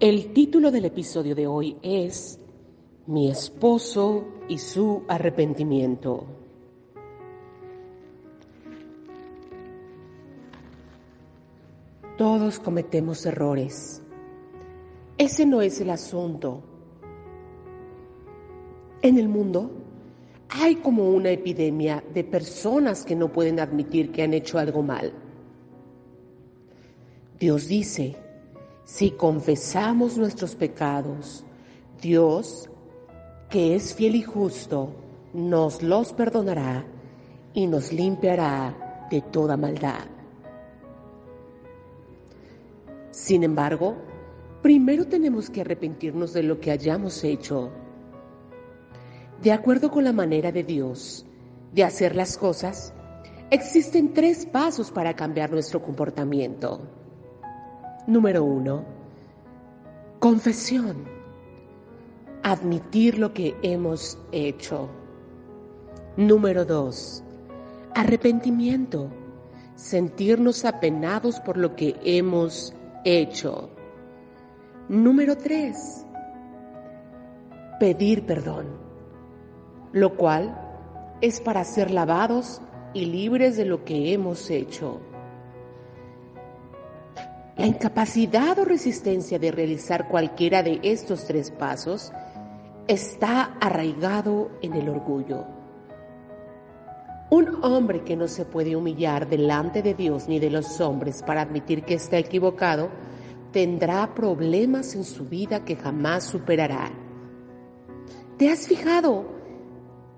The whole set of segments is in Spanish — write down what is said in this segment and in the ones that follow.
El título del episodio de hoy es Mi esposo y su arrepentimiento. Todos cometemos errores. Ese no es el asunto. En el mundo hay como una epidemia de personas que no pueden admitir que han hecho algo mal. Dios dice, si confesamos nuestros pecados, Dios, que es fiel y justo, nos los perdonará y nos limpiará de toda maldad. Sin embargo, primero tenemos que arrepentirnos de lo que hayamos hecho. De acuerdo con la manera de Dios de hacer las cosas, existen tres pasos para cambiar nuestro comportamiento. Número uno, confesión. Admitir lo que hemos hecho. Número dos, arrepentimiento. Sentirnos apenados por lo que hemos hecho. Número tres, pedir perdón, lo cual es para ser lavados y libres de lo que hemos hecho. La incapacidad o resistencia de realizar cualquiera de estos tres pasos está arraigado en el orgullo. Un hombre que no se puede humillar delante de Dios ni de los hombres para admitir que está equivocado, tendrá problemas en su vida que jamás superará. ¿Te has fijado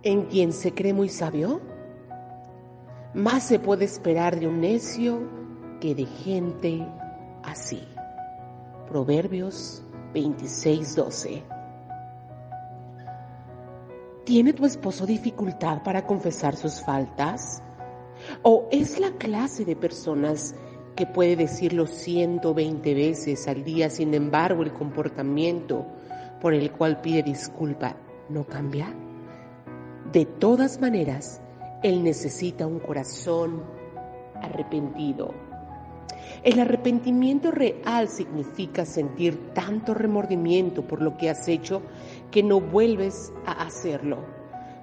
en quien se cree muy sabio? Más se puede esperar de un necio que de gente así. Proverbios 26:12. ¿Tiene tu esposo dificultad para confesar sus faltas? ¿O es la clase de personas que puede decirlo 120 veces al día, sin embargo el comportamiento por el cual pide disculpa no cambia? De todas maneras, él necesita un corazón arrepentido el arrepentimiento real significa sentir tanto remordimiento por lo que has hecho que no vuelves a hacerlo.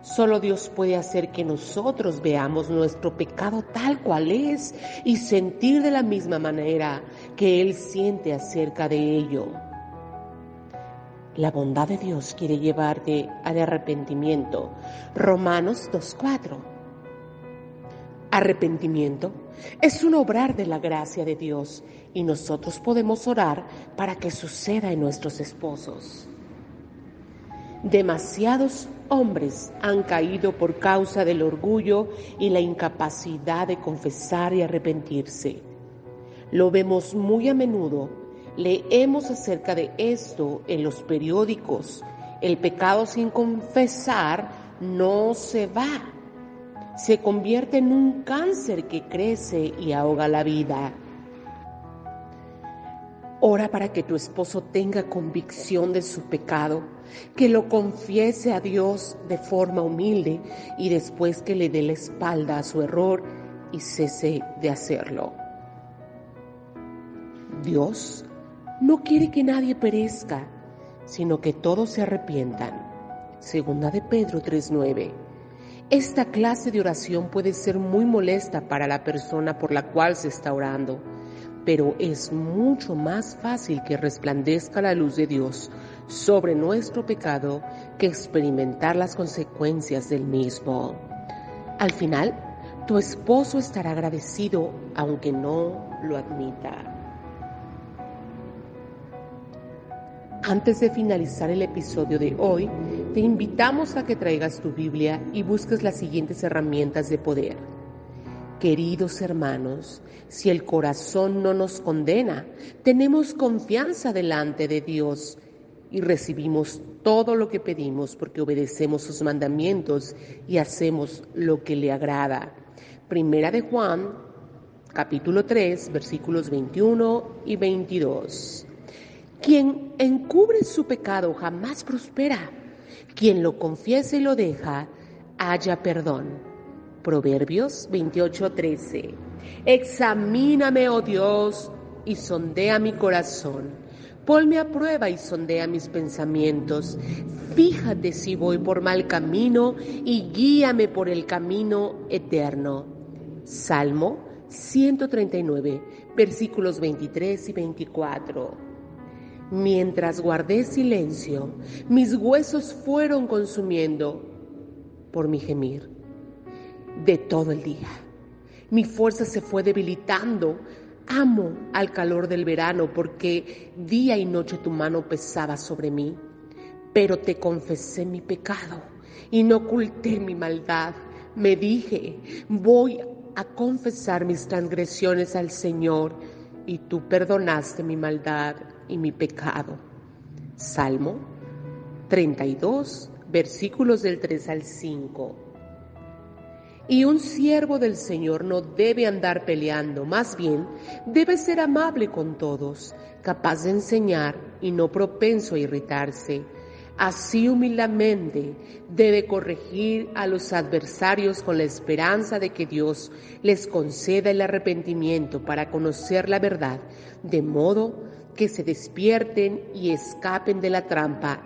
Solo Dios puede hacer que nosotros veamos nuestro pecado tal cual es y sentir de la misma manera que Él siente acerca de ello. La bondad de Dios quiere llevarte al arrepentimiento. Romanos 2.4 Arrepentimiento es un obrar de la gracia de Dios y nosotros podemos orar para que suceda en nuestros esposos. Demasiados hombres han caído por causa del orgullo y la incapacidad de confesar y arrepentirse. Lo vemos muy a menudo, leemos acerca de esto en los periódicos. El pecado sin confesar no se va se convierte en un cáncer que crece y ahoga la vida. Ora para que tu esposo tenga convicción de su pecado, que lo confiese a Dios de forma humilde y después que le dé la espalda a su error y cese de hacerlo. Dios no quiere que nadie perezca, sino que todos se arrepientan. Segunda de Pedro 3:9. Esta clase de oración puede ser muy molesta para la persona por la cual se está orando, pero es mucho más fácil que resplandezca la luz de Dios sobre nuestro pecado que experimentar las consecuencias del mismo. Al final, tu esposo estará agradecido aunque no lo admita. Antes de finalizar el episodio de hoy, te invitamos a que traigas tu Biblia y busques las siguientes herramientas de poder. Queridos hermanos, si el corazón no nos condena, tenemos confianza delante de Dios y recibimos todo lo que pedimos porque obedecemos sus mandamientos y hacemos lo que le agrada. Primera de Juan, capítulo 3, versículos 21 y 22. Quien encubre su pecado jamás prospera. Quien lo confiese y lo deja, haya perdón. Proverbios 28:13. Examíname, oh Dios, y sondea mi corazón. Ponme a prueba y sondea mis pensamientos. Fíjate si voy por mal camino y guíame por el camino eterno. Salmo 139, versículos 23 y 24. Mientras guardé silencio, mis huesos fueron consumiendo por mi gemir de todo el día. Mi fuerza se fue debilitando. Amo al calor del verano porque día y noche tu mano pesaba sobre mí. Pero te confesé mi pecado y no oculté mi maldad. Me dije, voy a confesar mis transgresiones al Señor y tú perdonaste mi maldad y mi pecado. Salmo 32, versículos del 3 al 5. Y un siervo del Señor no debe andar peleando, más bien debe ser amable con todos, capaz de enseñar y no propenso a irritarse. Así humildemente debe corregir a los adversarios con la esperanza de que Dios les conceda el arrepentimiento para conocer la verdad, de modo que se despierten y escapen de la trampa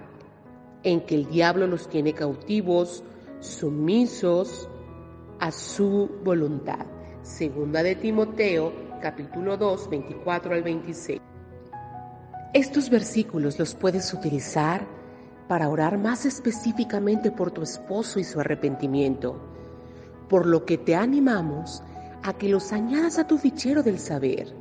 en que el diablo los tiene cautivos, sumisos, a su voluntad. Segunda de Timoteo, capítulo 2, 24 al 26. Estos versículos los puedes utilizar para orar más específicamente por tu esposo y su arrepentimiento, por lo que te animamos a que los añadas a tu fichero del saber.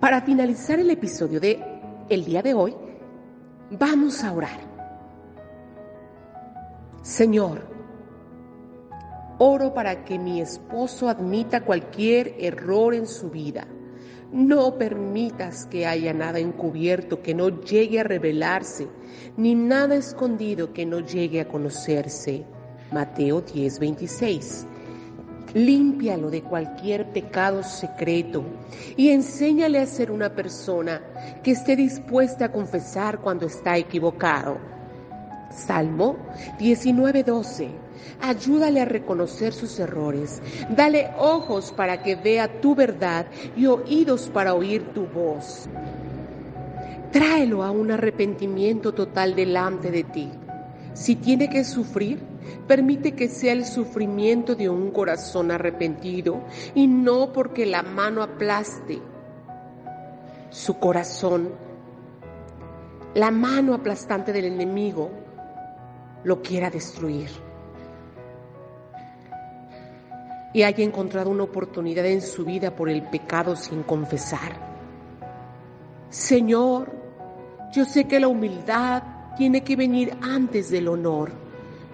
Para finalizar el episodio de el día de hoy, Vamos a orar. Señor, oro para que mi esposo admita cualquier error en su vida. No permitas que haya nada encubierto que no llegue a revelarse, ni nada escondido que no llegue a conocerse. Mateo 10:26 límpialo de cualquier pecado secreto y enséñale a ser una persona que esté dispuesta a confesar cuando está equivocado. Salmo 19:12. Ayúdale a reconocer sus errores. Dale ojos para que vea tu verdad y oídos para oír tu voz. Tráelo a un arrepentimiento total delante de ti. Si tiene que sufrir, permite que sea el sufrimiento de un corazón arrepentido y no porque la mano aplaste su corazón. La mano aplastante del enemigo lo quiera destruir. Y haya encontrado una oportunidad en su vida por el pecado sin confesar. Señor, yo sé que la humildad tiene que venir antes del honor.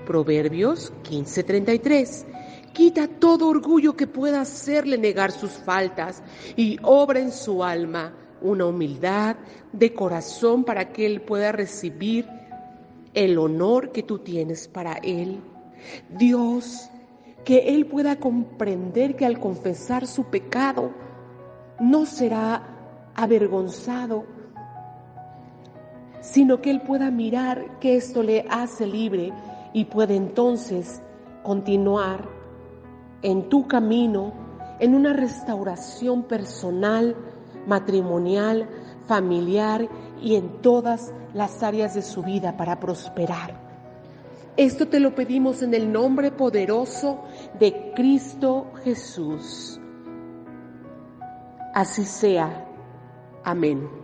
Proverbios 15:33. Quita todo orgullo que pueda hacerle negar sus faltas y obra en su alma una humildad de corazón para que él pueda recibir el honor que tú tienes para él. Dios, que él pueda comprender que al confesar su pecado no será avergonzado, sino que Él pueda mirar que esto le hace libre y puede entonces continuar en tu camino, en una restauración personal, matrimonial, familiar y en todas las áreas de su vida para prosperar. Esto te lo pedimos en el nombre poderoso de Cristo Jesús. Así sea. Amén.